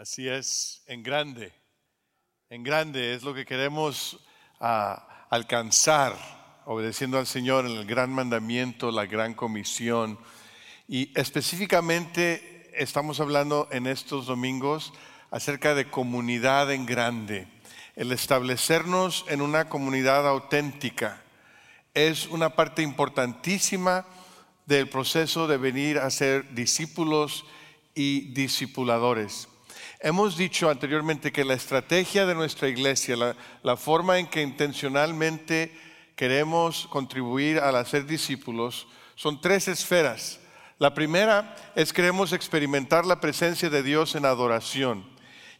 Así es, en grande. En grande es lo que queremos ah, alcanzar, obedeciendo al Señor en el gran mandamiento, la gran comisión. Y específicamente estamos hablando en estos domingos acerca de comunidad en grande. El establecernos en una comunidad auténtica es una parte importantísima del proceso de venir a ser discípulos y discipuladores. Hemos dicho anteriormente que la estrategia de nuestra iglesia, la, forma en que intencionalmente queremos contribuir al hacer discípulos, son tres esferas. La primera es queremos experimentar la presencia de Dios en adoración.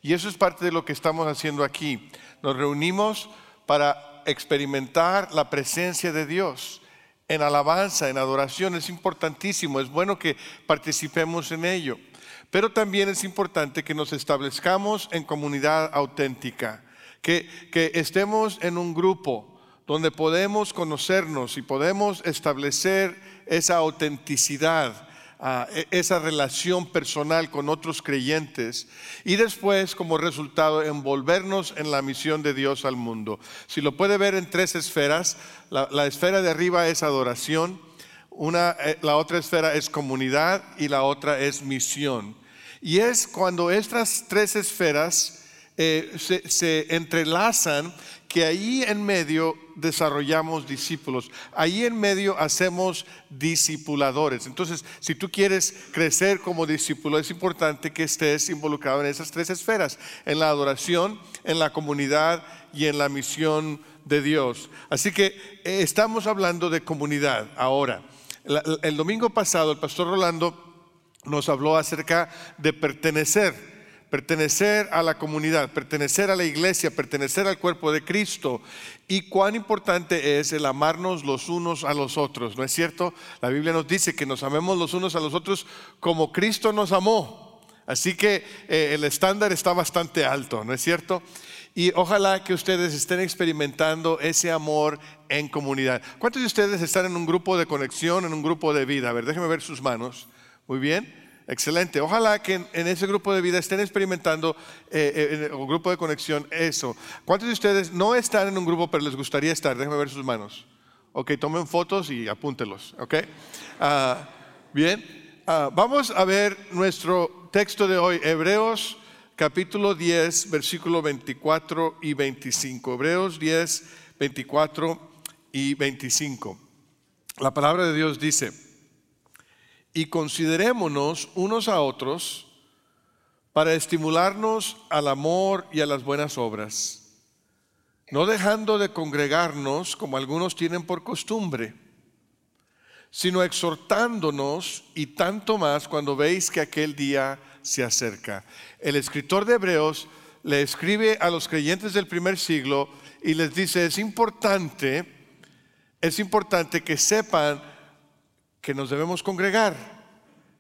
Y eso es parte de lo que estamos haciendo aquí. Nos reunimos para experimentar la presencia de Dios en alabanza, en adoración. Es importantísimo, es bueno que participemos en ello. Pero también es importante que nos establezcamos en comunidad auténtica, que, estemos en un grupo donde podemos conocernos y podemos establecer esa autenticidad, ah, e, esa relación personal con otros creyentes y después como resultado envolvernos en la misión de Dios al mundo. Si lo puede ver en tres esferas, la, esfera de arriba es adoración, una, eh, la otra esfera es comunidad y la otra es misión. Y es cuando estas tres esferas eh, se, entrelazan que ahí en medio desarrollamos discípulos, ahí en medio hacemos discipuladores. Entonces, si tú quieres crecer como discípulo, es importante que estés involucrado en esas tres esferas, en la adoración, en la comunidad y en la misión de Dios. Así que eh, estamos hablando de comunidad ahora. el domingo pasado el pastor Rolando nos habló acerca de pertenecer, pertenecer a la comunidad, pertenecer a la iglesia, pertenecer al cuerpo de Cristo y cuán importante es el amarnos los unos a los otros, ¿no es cierto? La Biblia nos dice que nos amemos los unos a los otros como Cristo nos amó. Así que eh, el estándar está bastante alto, ¿no es cierto? Y ojalá que ustedes estén experimentando ese amor en comunidad. ¿Cuántos de ustedes están en un grupo de conexión, en un grupo de vida? A ver, déjenme ver sus manos. Muy bien, excelente. Ojalá que en, ese grupo de vida estén experimentando, eh, eh, en el grupo de conexión, eso. ¿Cuántos de ustedes no están en un grupo pero les gustaría estar? Déjenme ver sus manos. Ok, tomen fotos y apúntelos. Ok. Ah, bien, ah, vamos a ver nuestro texto de hoy, Hebreos capítulo 10, versículo 24 y 25. Hebreos 10, 24 y 25. La palabra de Dios dice, y considerémonos unos a otros para estimularnos al amor y a las buenas obras, no dejando de congregarnos como algunos tienen por costumbre, sino exhortándonos y tanto más cuando veis que aquel día se acerca. El escritor de Hebreos le escribe a los creyentes del primer siglo y les dice, es importante, es importante que sepan que nos debemos congregar,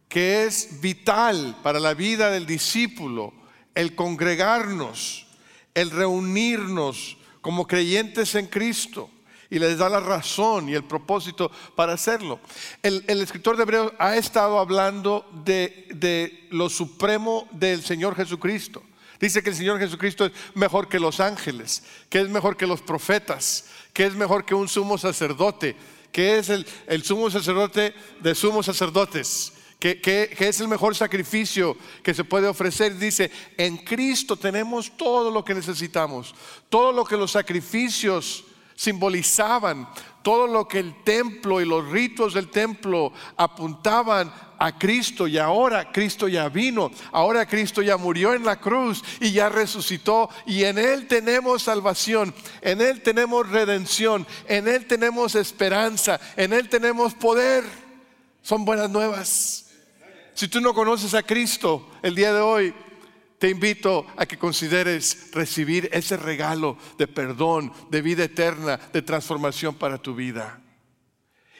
que es vital para la vida del discípulo, el congregarnos, el reunirnos como creyentes en Cristo. Y les da la razón y el propósito para hacerlo. El, escritor de Hebreos ha estado hablando de, de lo supremo del Señor Jesucristo. Dice que el Señor Jesucristo es mejor que los ángeles, que es mejor que los profetas, que es mejor que un sumo sacerdote, que es el, sumo sacerdote de sumos sacerdotes, que, que, es el mejor sacrificio que se puede ofrecer. Dice, en Cristo tenemos todo lo que necesitamos, todo lo que los sacrificios simbolizaban, todo lo que el templo y los ritos del templo apuntaban a Cristo y ahora Cristo ya vino, ahora Cristo ya murió en la cruz y ya resucitó y en Él tenemos salvación, en Él tenemos redención, en Él tenemos esperanza, en Él tenemos poder. Son buenas nuevas. Si tú no conoces a Cristo el día de hoy, te invito a que consideres recibir ese regalo de perdón, de vida eterna, de transformación para tu vida.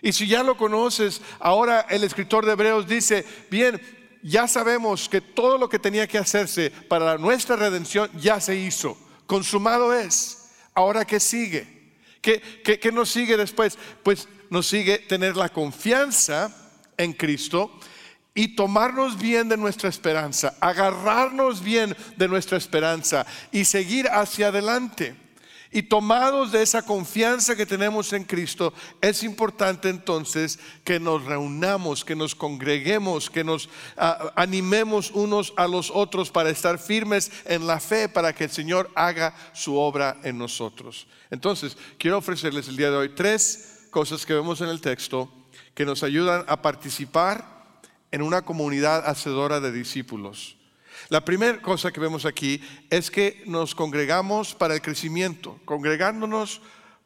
Y si ya lo conoces, ahora el escritor de Hebreos dice, bien, ya sabemos que todo lo que tenía que hacerse para nuestra redención ya se hizo, consumado es. Ahora, ¿qué sigue? ¿Qué, qué nos sigue después? Pues nos sigue tener la confianza en Cristo y tomarnos bien de nuestra esperanza, agarrarnos bien de nuestra esperanza y seguir hacia adelante. Y tomados de esa confianza que tenemos en Cristo, es importante entonces que nos reunamos, que nos congreguemos, que nos ah, animemos unos a los otros para estar firmes en la fe, para que el Señor haga su obra en nosotros. Entonces, quiero ofrecerles el día de hoy tres cosas que vemos en el texto que nos ayudan a participar en una comunidad hacedora de discípulos. La primera cosa que vemos aquí es que nos congregamos para el crecimiento, congregándonos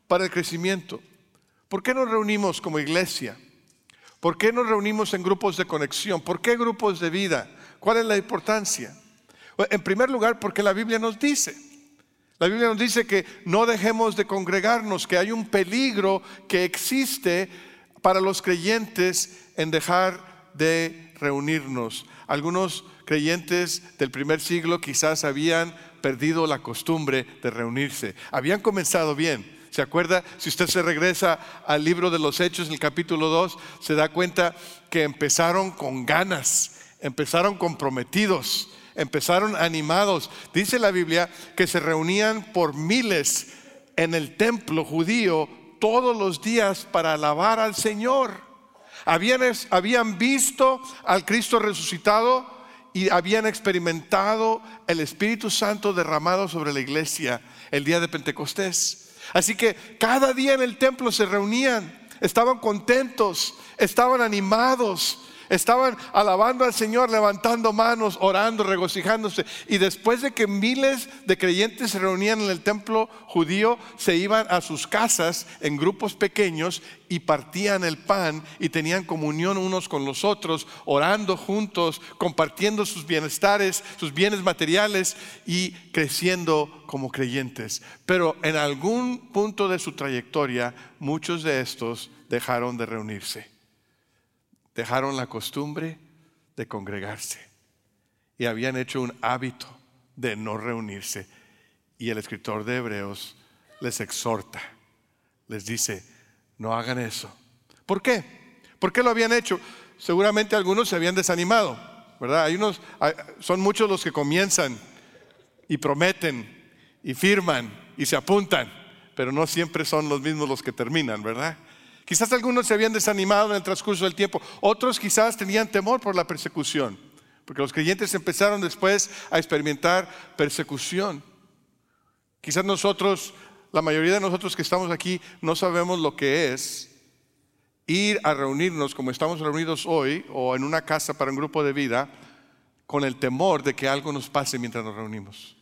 para el crecimiento. ¿Por qué nos reunimos como iglesia? ¿Por qué nos reunimos en grupos de conexión? ¿Por qué grupos de vida? ¿Cuál es la importancia? En primer lugar, porque la Biblia nos dice, la Biblia nos dice que no dejemos de congregarnos, que hay un peligro que existe para los creyentes en dejar de reunirnos. Algunos creyentes del primer siglo quizás habían perdido la costumbre de reunirse. Habían comenzado bien. ¿Se acuerda? Si usted se regresa al libro de los Hechos, en el capítulo 2, se da cuenta que empezaron con ganas, empezaron comprometidos, empezaron animados. Dice la Biblia que se reunían por miles en el templo judío todos los días para alabar al Señor. Habían, habían visto al Cristo resucitado y habían experimentado el Espíritu Santo derramado sobre la iglesia el día de Pentecostés. Así que cada día en el templo se reunían, estaban contentos, estaban animados, Estaban alabando al Señor, levantando manos, orando, regocijándose. Y después de que miles de creyentes se reunían en el templo judío, se iban a sus casas en grupos pequeños y partían el pan y tenían comunión unos con los otros, orando juntos, compartiendo sus bienestares, sus bienes materiales y creciendo como creyentes. Pero en algún punto de su trayectoria, muchos de estos dejaron de reunirse dejaron la costumbre de congregarse y habían hecho un hábito de no reunirse. Y el escritor de Hebreos les exhorta, les dice, no hagan eso. ¿Por qué? ¿Por qué lo habían hecho? Seguramente algunos se habían desanimado, ¿verdad? Hay unos, son muchos los que comienzan y prometen y firman y se apuntan, pero no siempre son los mismos los que terminan, ¿verdad? Quizás algunos se habían desanimado en el transcurso del tiempo, otros quizás tenían temor por la persecución, porque los creyentes empezaron después a experimentar persecución. Quizás nosotros, la mayoría de nosotros que estamos aquí, no sabemos lo que es ir a reunirnos como estamos reunidos hoy o en una casa para un grupo de vida con el temor de que algo nos pase mientras nos reunimos.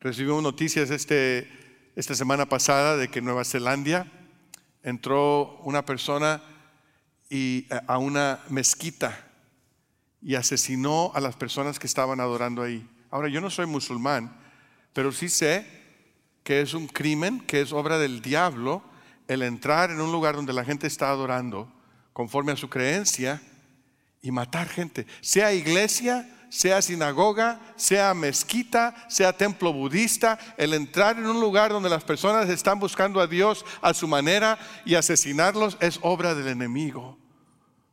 Recibimos noticias este, esta semana pasada de que Nueva Zelanda entró una persona eh, a una mezquita y asesinó a las personas que estaban adorando ahí. Ahora, yo no soy musulmán, pero sí sé que es un crimen, que es obra del diablo, el entrar en un lugar donde la gente está adorando conforme a su creencia y matar gente, sea iglesia, sea sinagoga, sea mezquita, sea templo budista, el entrar en un lugar donde las personas están buscando a Dios a su manera y asesinarlos es obra del enemigo,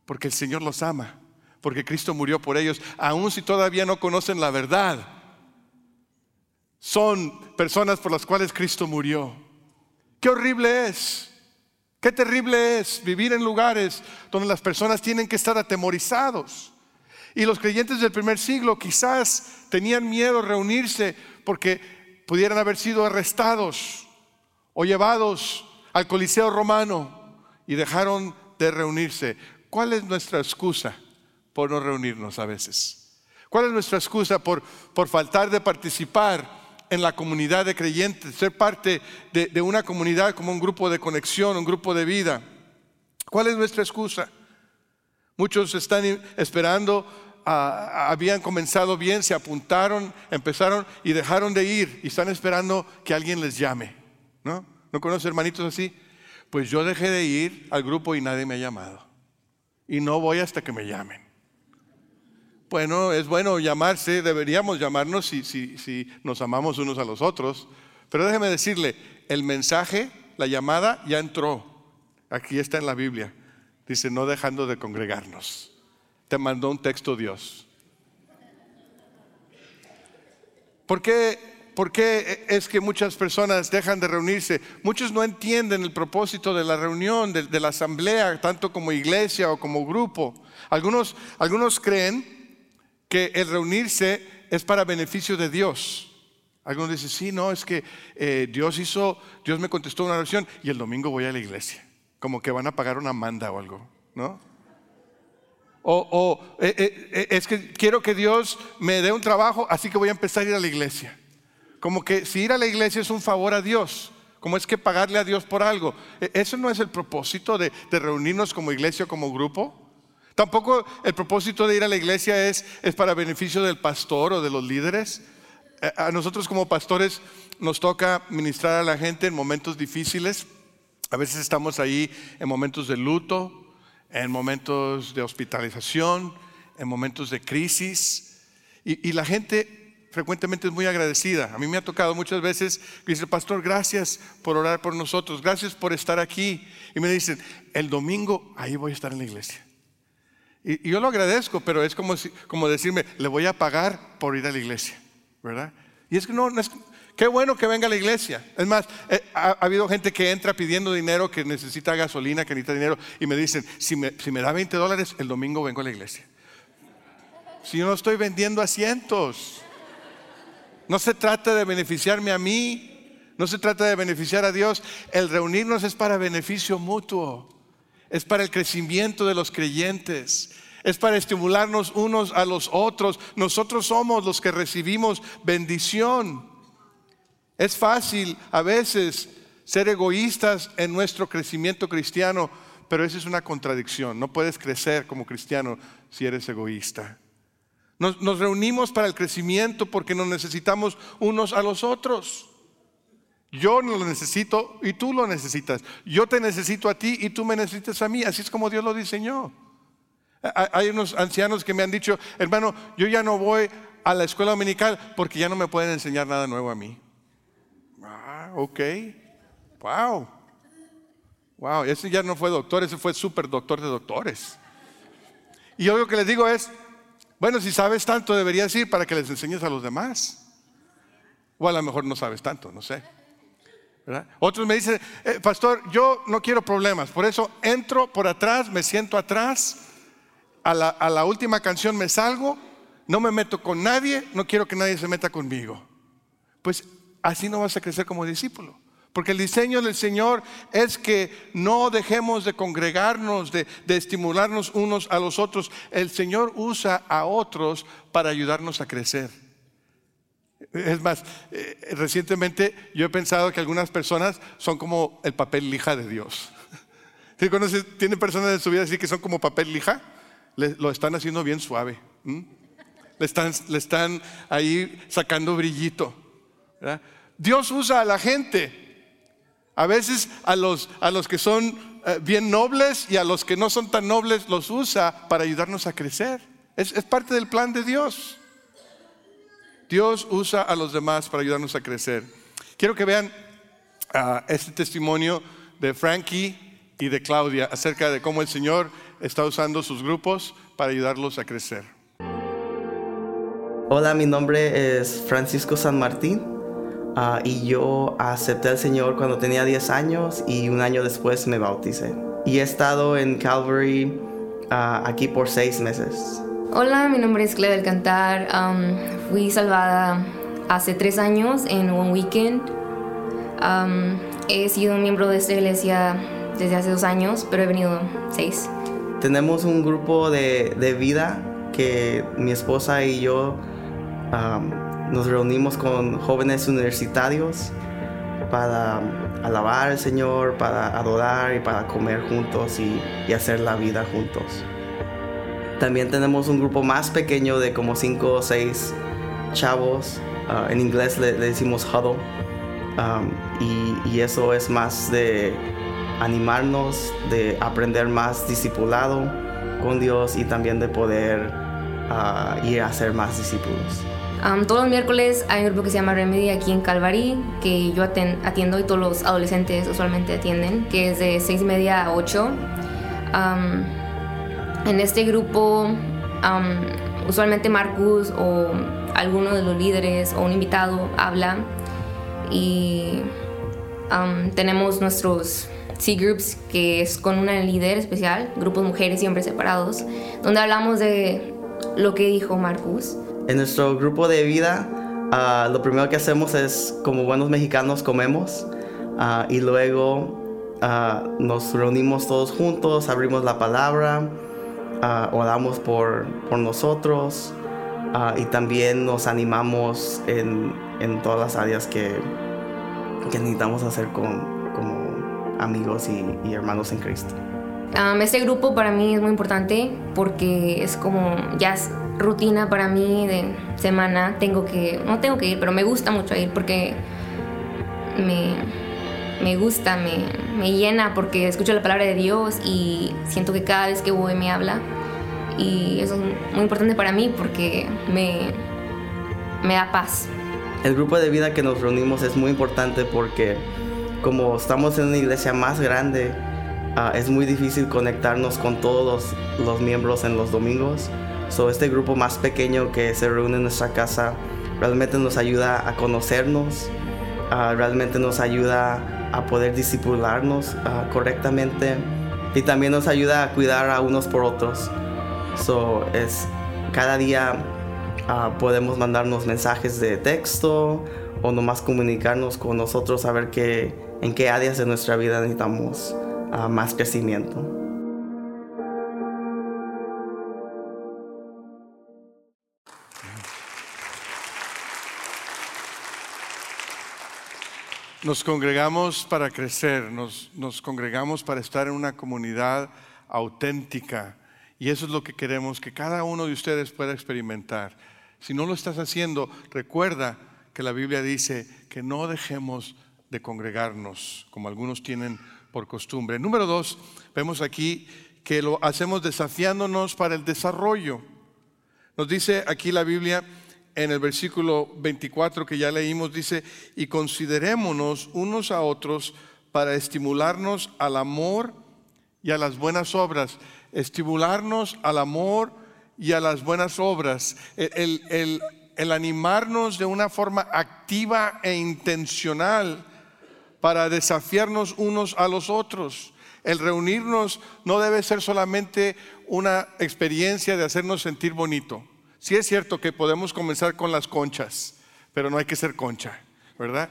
porque el Señor los ama, porque Cristo murió por ellos, aun si todavía no conocen la verdad. Son personas por las cuales Cristo murió. Qué horrible es. Qué terrible es vivir en lugares donde las personas tienen que estar atemorizados. Y los creyentes del primer siglo quizás tenían miedo reunirse porque pudieran haber sido arrestados o llevados al Coliseo romano y dejaron de reunirse. ¿Cuál es nuestra excusa por no reunirnos a veces? ¿Cuál es nuestra excusa por, por faltar de participar en la comunidad de creyentes, ser parte de, de una comunidad como un grupo de conexión, un grupo de vida? ¿Cuál es nuestra excusa? Muchos están esperando, ah, habían comenzado bien, se apuntaron, empezaron y dejaron de ir y están esperando que alguien les llame. ¿No? ¿No conoce hermanitos así? Pues yo dejé de ir al grupo y nadie me ha llamado. Y no voy hasta que me llamen. Bueno, es bueno llamarse, deberíamos llamarnos si, si, si nos amamos unos a los otros. Pero déjeme decirle, el mensaje, la llamada ya entró. Aquí está en la Biblia. Dice, no dejando de congregarnos. te mandó un texto Dios. ¿Por qué, por qué es que muchas personas dejan de reunirse? Muchos no entienden el propósito de la reunión, de, la asamblea, tanto como iglesia o como grupo. Algunos, algunos creen que el reunirse es para beneficio de Dios. Algunos dicen, sí, no, es que eh, Dios hizo, Dios me contestó una oración y el domingo voy a la iglesia. Como que van a pagar una manda o algo, ¿no? O, o eh, eh, es que quiero que Dios me dé un trabajo, así que voy a empezar a ir a la iglesia. Como que si ir a la iglesia es un favor a Dios, como es que pagarle a Dios por algo. E, Eso no es el propósito de, de reunirnos como iglesia, como grupo. Tampoco el propósito de ir a la iglesia es, es para beneficio del pastor o de los líderes. A nosotros como pastores nos toca ministrar a la gente en momentos difíciles. A veces estamos ahí en momentos de luto, en momentos de hospitalización, en momentos de crisis. Y, la gente frecuentemente es muy agradecida. A mí me ha tocado muchas veces, dice, pastor, gracias por orar por nosotros, gracias por estar aquí. Y me dicen, el domingo ahí voy a estar en la iglesia. Y, yo lo agradezco, pero es como, como decirme, le voy a pagar por ir a la iglesia, ¿verdad? Y es que no, no es, qué bueno que venga a la iglesia. Es más, eh, ha, ha, habido gente que entra pidiendo dinero, que necesita gasolina, que necesita dinero, y me dicen, si me, si me da 20 dólares, el domingo vengo a la iglesia. Si yo no estoy vendiendo asientos. No se trata de beneficiarme a mí, no se trata de beneficiar a Dios. El reunirnos es para beneficio mutuo, es para el crecimiento de los creyentes, es para estimularnos unos a los otros. Nosotros somos los que recibimos bendición. Es fácil a veces ser egoístas en nuestro crecimiento cristiano, pero esa es una contradicción. No puedes crecer como cristiano si eres egoísta. Nos, reunimos para el crecimiento porque nos necesitamos unos a los otros. Yo no lo necesito y tú lo necesitas. Yo te necesito a ti y tú me necesitas a mí. Así es como Dios lo diseñó. Hay unos ancianos que me han dicho, hermano, yo ya no voy a la escuela dominical porque ya no me pueden enseñar nada nuevo a mí. Ah, ok. Wow. Wow, ese ya no fue doctor, ese fue super doctor de doctores. Y yo lo que les digo es, bueno, si sabes tanto, deberías ir para que les enseñes a los demás. O a lo mejor no sabes tanto, no sé. Otros me dicen, eh, pastor, yo no quiero problemas, por eso entro por atrás, me siento atrás, a la, a la última canción me salgo, no me meto con nadie, no quiero que nadie se meta conmigo. Pues así no vas a crecer como discípulo. Porque el diseño del Señor es que no dejemos de congregarnos, de, estimularnos unos a los otros. El Señor usa a otros para ayudarnos a crecer. Es más, eh, recientemente yo he pensado que algunas personas son como el papel lija de Dios. ¿Sí conoces? ¿Tienen personas en su vida así que son como papel lija? Lo están haciendo bien suave. Le, están, le están ahí sacando brillito. Dios usa a la gente. A veces a los, a los que son eh, bien nobles y a los que no son tan nobles los usa para ayudarnos a crecer. Es, parte del plan de Dios. Dios usa a los demás para ayudarnos a crecer. Quiero que vean uh, este testimonio de Frankie y de Claudia acerca de cómo el Señor está usando sus grupos para ayudarlos a crecer. Hola, mi nombre es Francisco San Martín. Uh, y yo acepté al Señor cuando tenía 10 años y un año después me bauticé. Y he estado en Calvary uh, aquí por 6 meses. Hola, mi nombre es Clea del Cantar. Um, fui salvada hace 3 años en un weekend. Um, he sido miembro de esta iglesia desde hace 2 años, pero he venido 6. Tenemos un grupo de, de, vida que mi esposa y yo um, nos reunimos con jóvenes universitarios para alabar al Señor, para adorar y para comer juntos y, hacer la vida juntos. También tenemos un grupo más pequeño de como 5 o 6 chavos. Uh, en inglés le, decimos huddle. Um, y, eso es más de animarnos, de aprender más discipulado con Dios y también de poder uh, ir a ser más discípulos. Todos los miércoles hay un grupo que se llama Remedy aquí en Calvary, que yo atiendo y todos los adolescentes usualmente atienden, que es de 6 y media a 8. Um, en este grupo usualmente Marcus o alguno de los líderes o un invitado habla y tenemos nuestros C-Groups, que es con una líder especial, grupos mujeres siempre separados, donde hablamos de lo que dijo Marcus. En nuestro grupo de vida, ah, lo primero que hacemos es, como buenos mexicanos, comemos ah, y luego ah, nos reunimos todos juntos, abrimos la palabra, oramos por, por nosotros y también nos animamos en, en todas las áreas que, que necesitamos hacer con, amigos y, hermanos en Cristo. este grupo para mí es muy importante porque es como ya rutina para mí de semana. Tengo que, no tengo que ir, pero me gusta mucho ir porque me, me gusta, me, me llena porque escucho la palabra de Dios y siento que cada vez que voy me habla. Y eso es muy importante para mí porque me, me da paz. El grupo de vida que nos reunimos es muy importante porque como estamos en una iglesia más grande, ah, es muy difícil conectarnos con todos los, miembros en los domingos. So, este grupo más pequeño que se reúne en nuestra casa realmente nos ayuda a conocernos, ah, realmente nos ayuda a poder disipularnos ah, correctamente y también nos ayuda a cuidar a unos por otros. So, es, cada día podemos mandarnos mensajes de texto o nomás comunicarnos con nosotros a ver qué, en qué áreas de nuestra vida necesitamos más crecimiento. Nos congregamos para crecer, nos, nos, congregamos para estar en una comunidad auténtica y eso es lo que queremos que cada uno de ustedes pueda experimentar. Si no lo estás haciendo, recuerda que la Biblia dice que no dejemos de congregarnos, como algunos tienen por costumbre. Número dos, vemos aquí que lo hacemos desafiándonos para el desarrollo. Nos dice aquí la Biblia en el versículo 24 que ya leímos, dice, y considerémonos unos a otros para estimularnos al amor y a las buenas obras. Estimularnos al amor y a las buenas obras. El, el, el animarnos de una forma activa e intencional para desafiarnos unos a los otros. El reunirnos no debe ser solamente una experiencia de hacernos sentir bonito. Sí es cierto que podemos comenzar con las conchas, pero no hay que ser concha, ¿verdad?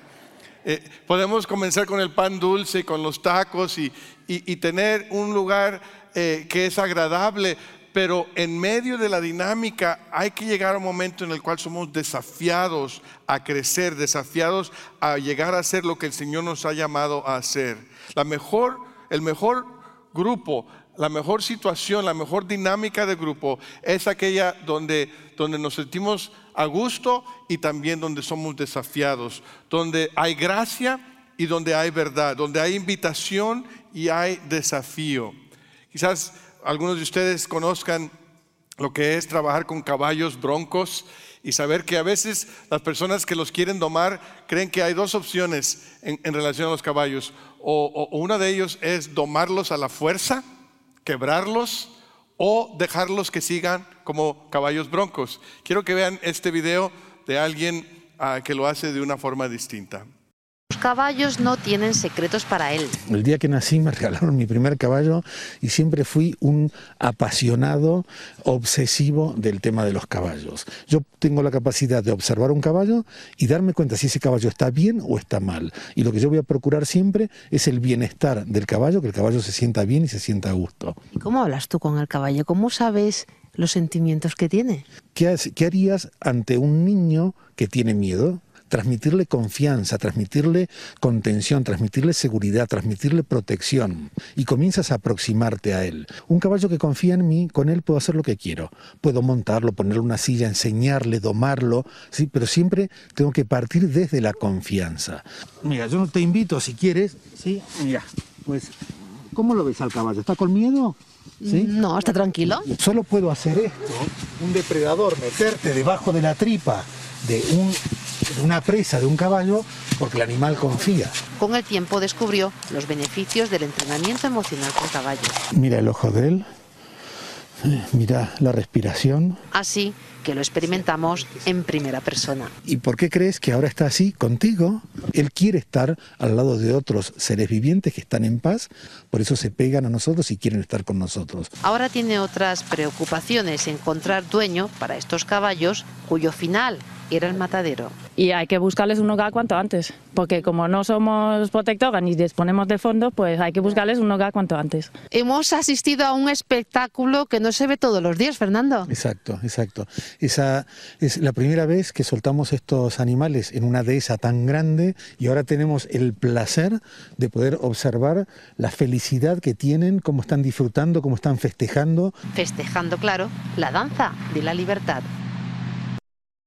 Eh, podemos comenzar con el pan dulce, con los tacos y, tener un lugar eh, que es agradable, pero en medio de la dinámica hay que llegar a un momento en el cual somos desafiados a crecer, desafiados a llegar a ser lo que el Señor nos ha llamado a hacer. La mejor, el mejor grupo, la mejor situación, la mejor dinámica de grupo es aquella donde, donde nos sentimos a gusto y también donde somos desafiados, donde hay gracia y donde hay verdad, donde hay invitación y hay desafío. Quizás algunos de ustedes conozcan lo que es trabajar con caballos broncos y saber que a veces las personas que los quieren domar creen que hay dos opciones en, relación a los caballos. O, o, una de ellos es domarlos a la fuerza, quebrarlos o dejarlos que sigan como caballos broncos. Quiero que vean este video de alguien ah, que lo hace de una forma distinta. Los caballos no tienen secretos para él. El día que nací me regalaron mi primer caballo y siempre fui un apasionado, obsesivo del tema de los caballos. Yo tengo la capacidad de observar un caballo y darme cuenta si ese caballo está bien o está mal. Y lo que yo voy a procurar siempre es el bienestar del caballo, que el caballo se sienta bien y se sienta a gusto. ¿Y cómo hablas tú con el caballo? ¿Cómo sabes los sentimientos que tiene? ¿Qué, qué harías ante un niño que tiene miedo? Transmitirle confianza, transmitirle contención, transmitirle seguridad, transmitirle protección y comienzas a aproximarte a él. Un caballo que confía en mí, con él puedo hacer lo que quiero. Puedo montarlo, ponerle una silla, enseñarle, domarlo, sí, pero siempre tengo que partir desde la confianza. Mira, yo no te invito si quieres, sí, mira, pues ¿cómo lo ves al caballo? ¿Está con miedo? ¿Sí? No, está tranquilo. Solo puedo hacer esto, un depredador, meterte debajo de la tripa de un una presa de un caballo porque el animal confía. Con el tiempo descubrió los beneficios del entrenamiento emocional con caballos. Mira el ojo de él, Mira la respiración. Así que lo experimentamos en primera persona. ¿Y por qué crees que ahora está así contigo? Él quiere estar al lado de otros seres vivientes que están en paz, por eso se pegan a nosotros y quieren estar con nosotros. Ahora tiene otras preocupaciones, encontrar dueño para estos caballos cuyo final era el matadero. Y hay que buscarles un hogar cuanto antes, porque como no somos protectoras ni disponemos de fondos, pues hay que buscarles un hogar cuanto antes. Hemos asistido a un espectáculo que no se ve todos los días, Fernando. Exacto, exacto. Esa es la primera vez que soltamos estos animales en una dehesa tan grande y ahora tenemos el placer de poder observar la felicidad que tienen, cómo están disfrutando, cómo están festejando. Festejando, claro, la danza de la libertad.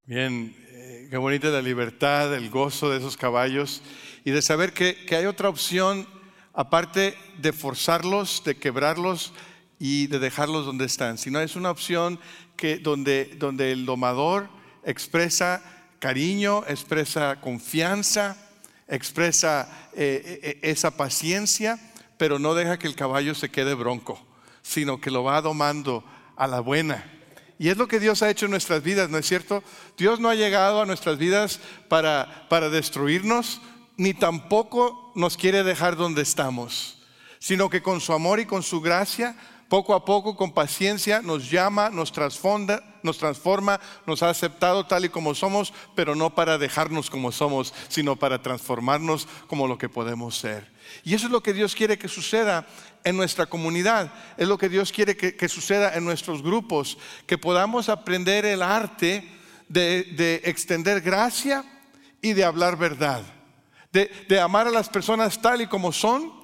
Bien, eh, qué bonita la libertad, el gozo de esos caballos y de saber que, que hay otra opción aparte de forzarlos, de quebrarlos y de dejarlos donde están, sino es una opción que donde, donde el domador expresa cariño, expresa confianza, expresa eh, eh, esa paciencia, pero no deja que el caballo se quede bronco, sino que lo va domando a la buena. Y es lo que Dios ha hecho en nuestras vidas, ¿no es cierto? Dios no ha llegado a nuestras vidas para, para destruirnos, ni tampoco nos quiere dejar donde estamos, sino que con su amor y con su gracia, poco a poco, con paciencia, nos llama, nos transforma, nos transforma, nos ha aceptado tal y como somos, pero no para dejarnos como somos, sino para transformarnos como lo que podemos ser. Y eso es lo que Dios quiere que suceda en nuestra comunidad, es lo que Dios quiere que, suceda en nuestros grupos, que podamos aprender el arte de, de extender gracia y de hablar verdad, de, de amar a las personas tal y como son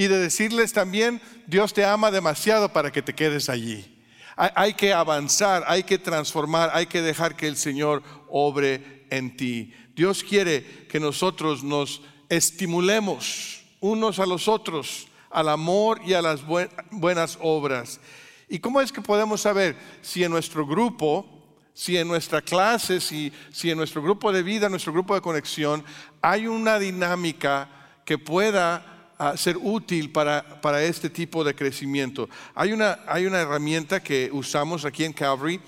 y de decirles también, Dios te ama demasiado para que te quedes allí. Hay, que avanzar, hay que transformar, hay que dejar que el Señor obre en ti. Dios quiere que nosotros nos estimulemos unos a los otros al amor y a las buenas obras. ¿Y cómo es que podemos saber si en nuestro grupo, si en nuestra clase, si, si en nuestro grupo de vida, nuestro grupo de conexión, hay una dinámica que pueda uh, ser útil para, para, este tipo de crecimiento? Hay una, hay una herramienta que usamos aquí en Calvary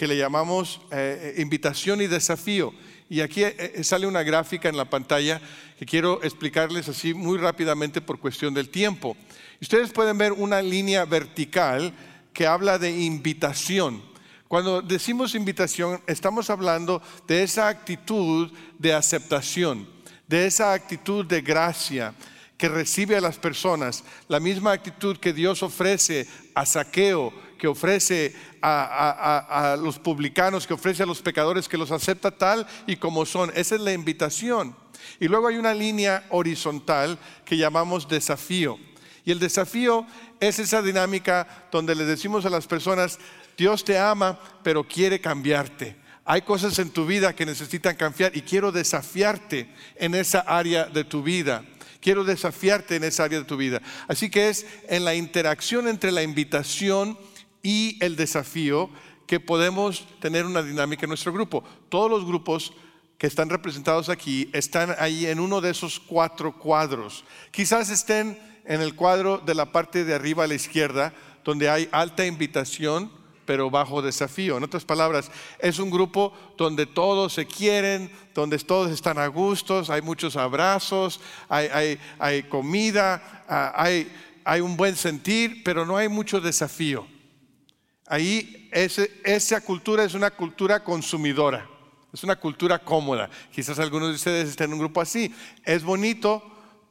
que le llamamos eh, invitación y desafío. Y aquí eh, sale una gráfica en la pantalla que quiero explicarles así muy rápidamente por cuestión del tiempo. Ustedes pueden ver una línea vertical que habla de invitación. Cuando decimos invitación, estamos hablando de esa actitud de aceptación, de esa actitud de gracia que recibe a las personas, la misma actitud que Dios ofrece a Saqueo, que ofrece a, a, a, los publicanos, que ofrece a los pecadores, que los acepta tal y como son. Esa es la invitación. Y luego hay una línea horizontal que llamamos desafío. Y el desafío es esa dinámica donde le decimos a las personas, Dios te ama, pero quiere cambiarte. Hay cosas en tu vida que necesitan cambiar y quiero desafiarte en esa área de tu vida. Quiero desafiarte en esa área de tu vida. Así que es en la interacción entre la invitación y el desafío que podemos tener una dinámica en nuestro grupo. Todos los grupos que están representados aquí están ahí en uno de esos cuatro cuadros. Quizás estén en el cuadro de la parte de arriba a la izquierda, donde hay alta invitación, pero bajo desafío. En otras palabras, es un grupo donde todos se quieren, donde todos están a gustos, hay muchos abrazos, hay, comida, hay, hay, un buen sentir, pero no hay mucho desafío. Ahí esa cultura es una cultura consumidora. Es una cultura cómoda. Quizás algunos de ustedes estén en un grupo así. Es bonito,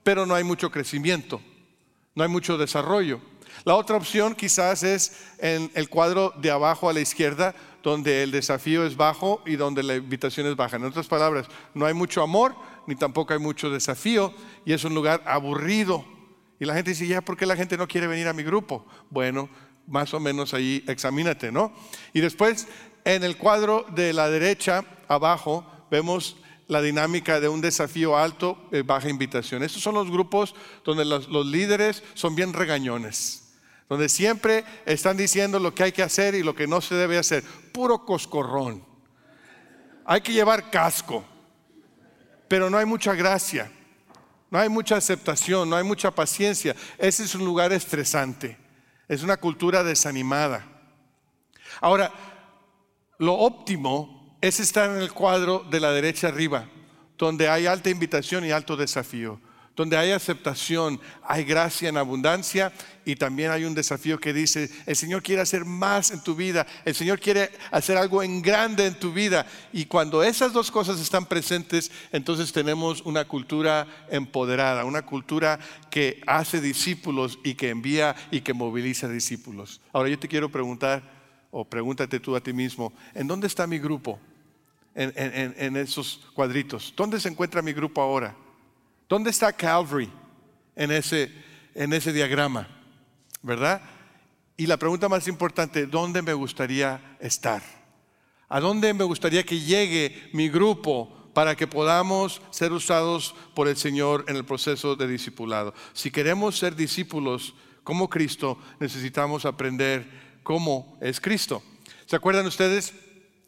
pero no hay mucho crecimiento. No hay mucho desarrollo. La otra opción quizás es en el cuadro de abajo a la izquierda, donde el desafío es bajo y donde la invitación es baja. En otras palabras, no hay mucho amor, ni tampoco hay mucho desafío, y es un lugar aburrido. Y la gente dice, ya, ¿por qué la gente no quiere venir a mi grupo? Bueno, más o menos ahí examínate, ¿no? Y después, en el cuadro de la derecha, abajo, vemos la dinámica de un desafío alto, eh, baja invitación. Estos son los grupos donde los, los, líderes son bien regañones, donde siempre están diciendo lo que hay que hacer y lo que no se debe hacer. Puro coscorrón. Hay que llevar casco, pero no hay mucha gracia, no hay mucha aceptación, no hay mucha paciencia. Ese es un lugar estresante, es una cultura desanimada. Ahora, lo óptimo es estar en el cuadro de la derecha arriba, donde hay alta invitación y alto desafío donde hay aceptación, hay gracia en abundancia y también hay un desafío que dice, el Señor quiere hacer más en tu vida, el Señor quiere hacer algo en grande en tu vida. Y cuando esas dos cosas están presentes, entonces tenemos una cultura empoderada, una cultura que hace discípulos y que envía y que moviliza discípulos. Ahora yo te quiero preguntar, o pregúntate tú a ti mismo, ¿en dónde está mi grupo? En, en esos cuadritos. ¿Dónde se encuentra mi grupo ahora? ¿Dónde está Calvary en ese, en ese diagrama? ¿Verdad? Y la pregunta más importante, ¿dónde me gustaría estar? ¿A dónde me gustaría que llegue mi grupo para que podamos ser usados por el Señor en el proceso de discipulado? Si queremos ser discípulos como Cristo, necesitamos aprender cómo es Cristo. ¿Se acuerdan ustedes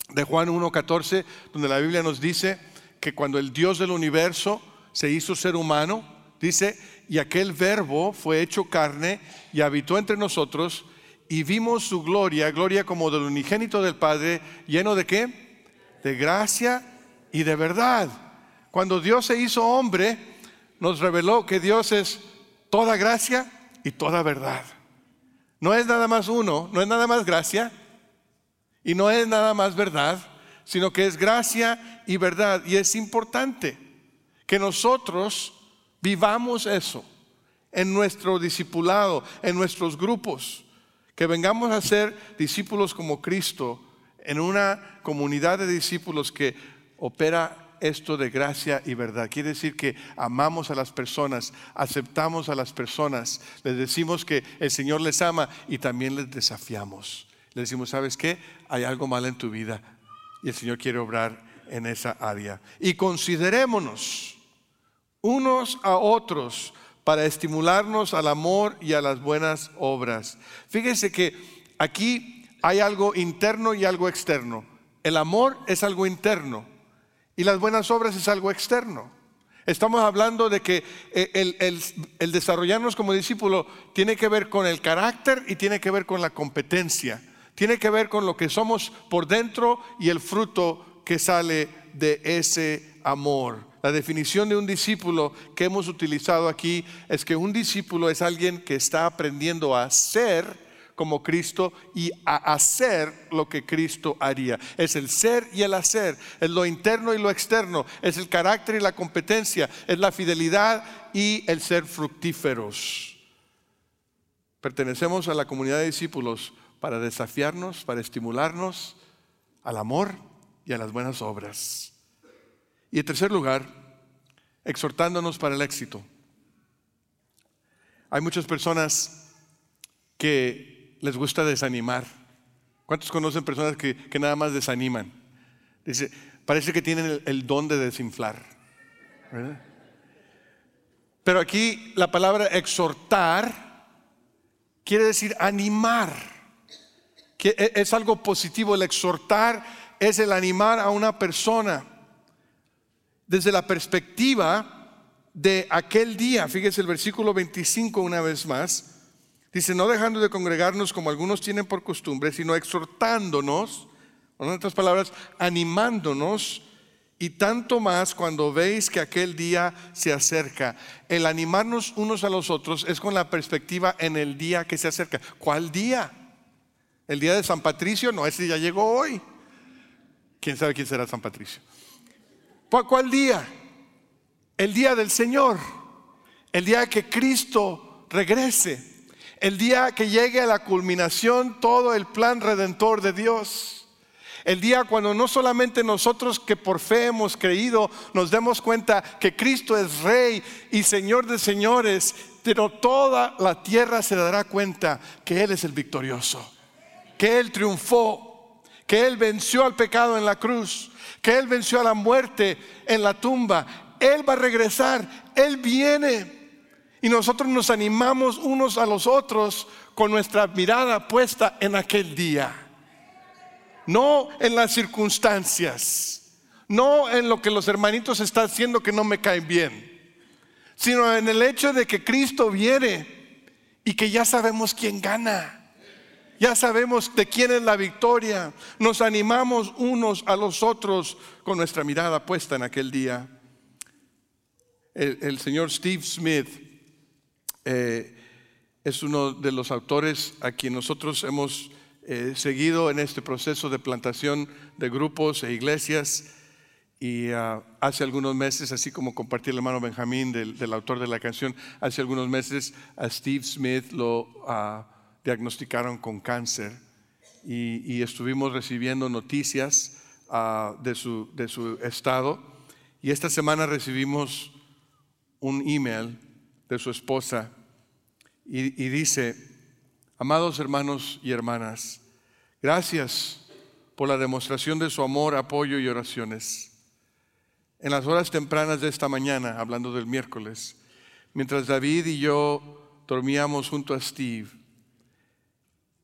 de Juan 1.14, donde la Biblia nos dice que cuando el Dios del universo se hizo ser humano, dice, y aquel verbo fue hecho carne y habitó entre nosotros y vimos su gloria, gloria como del unigénito del Padre, lleno de qué? De gracia y de verdad. Cuando Dios se hizo hombre, nos reveló que Dios es toda gracia y toda verdad. No es nada más uno, no es nada más gracia y no es nada más verdad, sino que es gracia y verdad. Y es importante que nosotros vivamos eso en nuestro discipulado, en nuestros grupos, que vengamos a ser discípulos como Cristo en una comunidad de discípulos que opera esto de gracia y verdad. Quiere decir que amamos a las personas, aceptamos a las personas, les decimos que el Señor les ama y también les desafiamos. Les decimos, ¿sabes qué? Hay algo mal en tu vida y el Señor quiere obrar en esa área. Y considerémonos unos a otros para estimularnos al amor y a las buenas obras. Fíjense que aquí hay algo interno y algo externo. El amor es algo interno y las buenas obras es algo externo. Estamos hablando de que eh, el, desarrollarnos como discípulo tiene que ver con el carácter y tiene que ver con la competencia. Tiene que ver con lo que somos por dentro y el fruto que sale de ese amor. La definición de un discípulo que hemos utilizado aquí es que un discípulo es alguien que está aprendiendo a ser como Cristo y a hacer lo que Cristo haría. Es el ser y el hacer, es lo interno y lo externo, es el carácter y la competencia, es la fidelidad y el ser fructíferos. Pertenecemos a la comunidad de discípulos para desafiarnos, para estimularnos al amor y a las buenas obras. Y en tercer lugar, exhortándonos para el éxito. Hay muchas personas que les gusta desanimar. ¿Cuántos conocen personas que, nada más desaniman? Dice, parece que tienen el, don de desinflar. Pero aquí la palabra exhortar quiere decir animar, que e, es algo positivo. El exhortar es el animar a una persona desde la perspectiva de aquel día. Fíjese el versículo 25 una vez más. Dice, no dejando de congregarnos como algunos tienen por costumbre, sino exhortándonos, en otras palabras, animándonos, y tanto más cuando veis que aquel día se acerca. El animarnos unos a los otros es con la perspectiva en el día que se acerca. ¿Cuál día? ¿El día de San Patricio? No, ese ya llegó hoy. ¿Quién sabe quién será San Patricio? ¿Cuál día? El día del Señor. El día que Cristo regrese. El día que llegue a la culminación todo el plan redentor de Dios. El día cuando no solamente nosotros que por fe hemos creído nos demos cuenta que Cristo es Rey y Señor de señores, pero toda la tierra se dará cuenta que Él es el victorioso, que Él triunfó, que Él venció al pecado en la cruz, que Él venció a la muerte en la tumba. Él va a regresar, Él viene. Y nosotros nos animamos unos a los otros con nuestra mirada puesta en aquel día. No en las circunstancias, no en lo que los hermanitos están haciendo que no me caen bien, sino en el hecho de que Cristo viene y que ya sabemos quién gana Ya sabemos de quién es la victoria. Nos animamos unos a los otros con nuestra mirada puesta en aquel día. El, señor Steve Smith eh, es uno de los autores a quien nosotros hemos eh, seguido en este proceso de plantación de grupos e iglesias. Y ah, hace algunos meses, así como compartí el hermano Benjamín, del, autor de la canción, hace algunos meses a Steve Smith lo ah, diagnosticaron con cáncer y, estuvimos recibiendo noticias ah, de, su, estado. Y esta semana recibimos un email de su esposa y dice, amados hermanos y hermanas, gracias por la demostración de su amor, apoyo y oraciones. En las horas tempranas de esta mañana, hablando del miércoles, mientras David y yo dormíamos junto a Steve,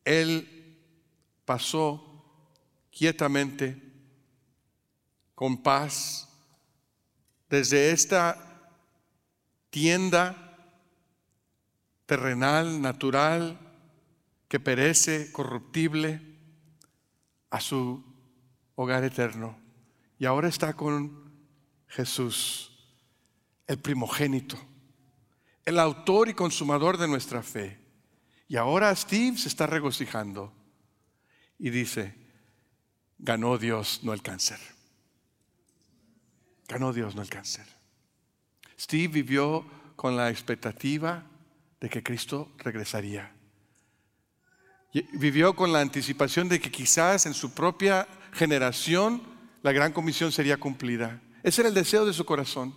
él pasó quietamente, con paz, desde esta tienda terrenal, natural, que perece, corruptible, a su hogar eterno. Y ahora está con Jesús, el primogénito, el autor y consumador de nuestra fe. Y ahora Steve se está regocijando y dice, ganó Dios, no el cáncer. Ganó Dios, no el cáncer. Steve vivió con la expectativa de que Cristo regresaría. Vivió con la anticipación de que quizás en su propia generación la gran comisión sería cumplida. Ese era el deseo de su corazón.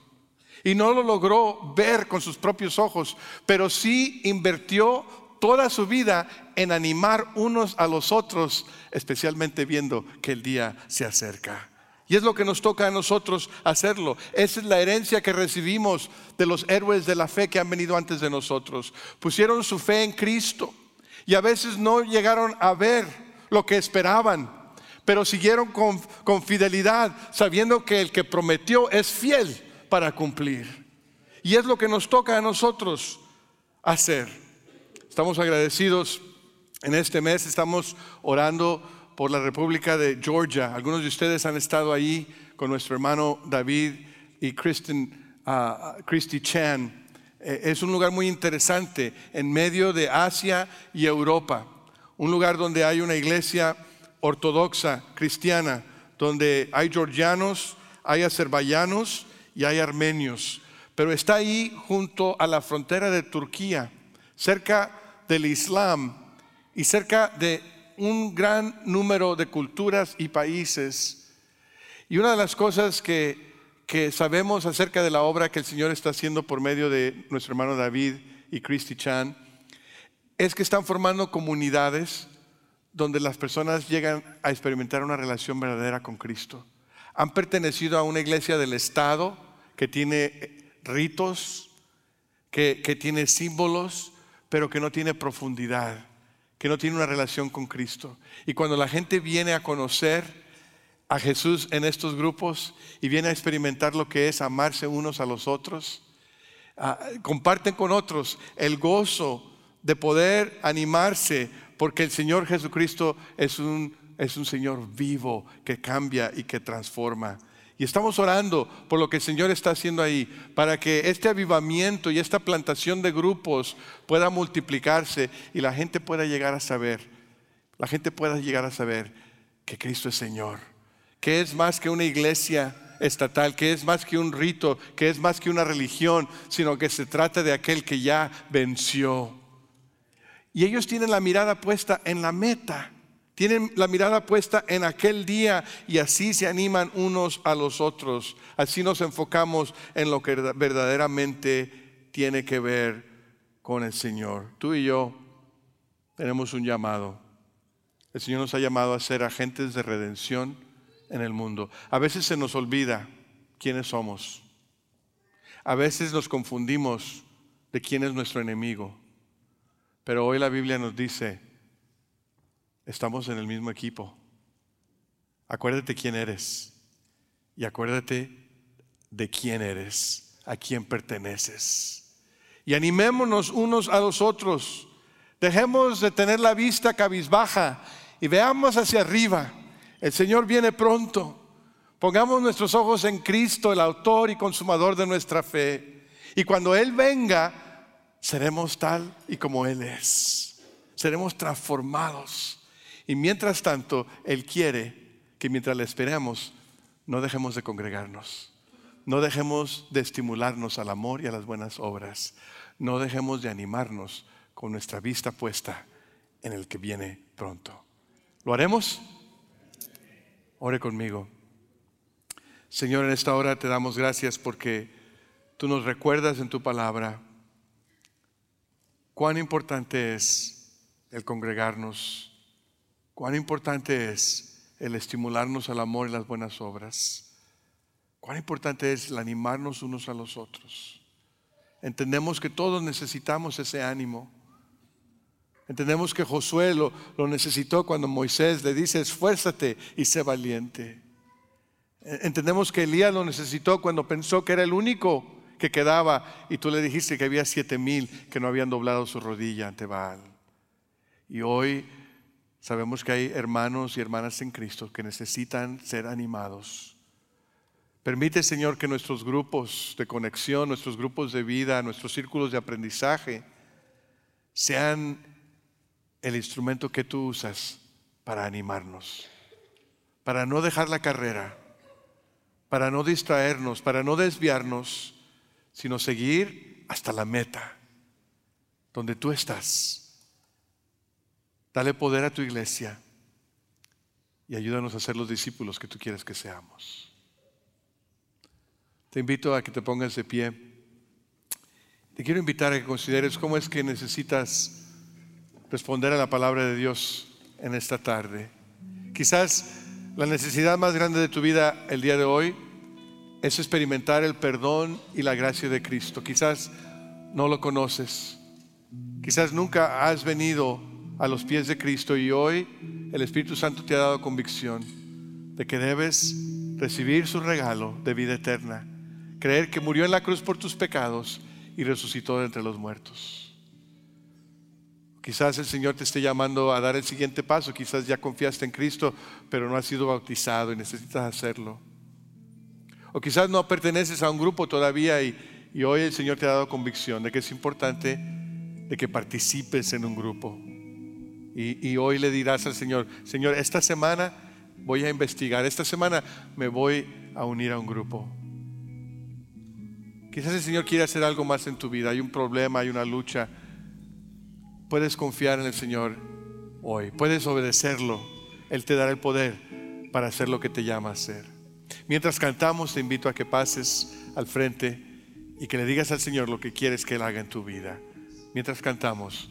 Y no lo logró ver con sus propios ojos, pero sí invirtió toda su vida en animar unos a los otros, especialmente viendo que el día se acerca. Y es lo que nos toca a nosotros hacerlo. Esa es la herencia que recibimos de los héroes de la fe que han venido antes de nosotros. Pusieron su fe en Cristo y a veces no llegaron a ver lo que esperaban pero siguieron con, fidelidad, sabiendo que el que prometió es fiel para cumplir. Y es lo que nos toca a nosotros hacer. Estamos agradecidos en este mes, estamos orando por la República de Georgia. Algunos de ustedes han estado ahí con nuestro hermano David y Kristen, uh, Christy Chan. Eh, es un lugar muy interesante en medio de Asia y Europa. Un lugar donde hay una iglesia ortodoxa cristiana, donde hay georgianos, hay azerbaiyanos y hay armenios, pero está ahí junto a la frontera de Turquía, cerca del Islam y cerca de un gran número de culturas y países. Y una de las cosas que, que sabemos acerca de la obra que el Señor está haciendo por medio de nuestro hermano David y Christy Chan es que están formando comunidades donde las personas llegan a experimentar una relación verdadera con Cristo. Han pertenecido a una iglesia del Estado que tiene ritos, que, que tiene símbolos, pero que no tiene profundidad, que no tiene una relación con Cristo. Y cuando la gente viene a conocer a Jesús en estos grupos y viene a experimentar lo que es amarse unos a los otros, ah, comparten con otros el gozo de poder animarse porque el Señor Jesucristo es un, es un Señor vivo que cambia y que transforma. Y estamos orando por lo que el Señor está haciendo ahí, para que este avivamiento y esta plantación de grupos pueda multiplicarse y la gente pueda llegar a saber, la gente pueda llegar a saber que Cristo es Señor, que es más que una iglesia estatal, que es más que un rito, que es más que una religión, sino que se trata de aquel que ya venció. Y ellos tienen la mirada puesta en la meta, tienen la mirada puesta en aquel día y así se animan unos a los otros. Así nos enfocamos en lo que verdaderamente tiene que ver con el Señor. Tú y yo tenemos un llamado. El Señor nos ha llamado a ser agentes de redención en el mundo. A veces se nos olvida quiénes somos. A veces nos confundimos de quién es nuestro enemigo. Pero hoy la Biblia nos dice, estamos en el mismo equipo. Acuérdate quién eres y acuérdate de quién eres, a quién perteneces. Y animémonos unos a los otros Dejemos de tener la vista cabizbaja y veamos hacia arriba. El Señor viene pronto. Pongamos nuestros ojos en Cristo, el autor y consumador de nuestra fe. Y cuando Él venga, seremos tal y como Él es. Seremos transformados. Y mientras tanto, Él quiere que mientras le esperemos, no dejemos de congregarnos. No dejemos de estimularnos al amor y a las buenas obras. No dejemos de animarnos con nuestra vista puesta en el que viene pronto. ¿Lo haremos? Ore conmigo. Señor, en esta hora te damos gracias porque tú nos recuerdas en tu palabra cuán importante es el congregarnos, cuán importante es el estimularnos al amor y las buenas obras, cuán importante es el animarnos unos a los otros. Entendemos que todos necesitamos ese ánimo. Entendemos que Josué lo, necesitó cuando Moisés le dice, esfuérzate y sé valiente. Entendemos que Elías lo necesitó cuando pensó que era el único que quedaba y tú le dijiste que había siete mil que no habían doblado su rodilla ante Baal. Y hoy sabemos que hay hermanos y hermanas en Cristo que necesitan ser animados. Permite, Señor, que nuestros grupos de conexión, nuestros grupos de vida, nuestros círculos de aprendizaje sean el instrumento que tú usas para animarnos, para no dejar la carrera, para no distraernos, para no desviarnos, sino seguir hasta la meta, donde tú estás. Dale poder a tu iglesia y ayúdanos a ser los discípulos que tú quieres que seamos. Te invito a que te pongas de pie. Te quiero invitar a que consideres cómo es que necesitas responder a la palabra de Dios en esta tarde. Quizás la necesidad más grande de tu vida el día de hoy es experimentar el perdón y la gracia de Cristo. Quizás no lo conoces. Quizás nunca has venido a los pies de Cristo y hoy el Espíritu Santo te ha dado convicción de que debes recibir su regalo de vida eterna, creer que murió en la cruz por tus pecados y resucitó de entre los muertos. Quizás el Señor te esté llamando a dar el siguiente paso, quizás ya confiaste en Cristo, pero no has sido bautizado y necesitas hacerlo. O quizás no perteneces a un grupo todavía y, hoy el Señor te ha dado convicción de que es importante de que participes en un grupo. Y, hoy le dirás al Señor, Señor, esta semana voy a investigar, esta semana me voy a unir a un grupo. Quizás el Señor quiere hacer algo más en tu vida, hay un problema, hay una lucha puedes confiar en el Señor hoy, puedes obedecerlo. Él te dará el poder para hacer lo que te llama a hacer. Mientras cantamos, te invito a que pases al frente y que le digas al Señor lo que quieres que Él haga en tu vida. Mientras cantamos.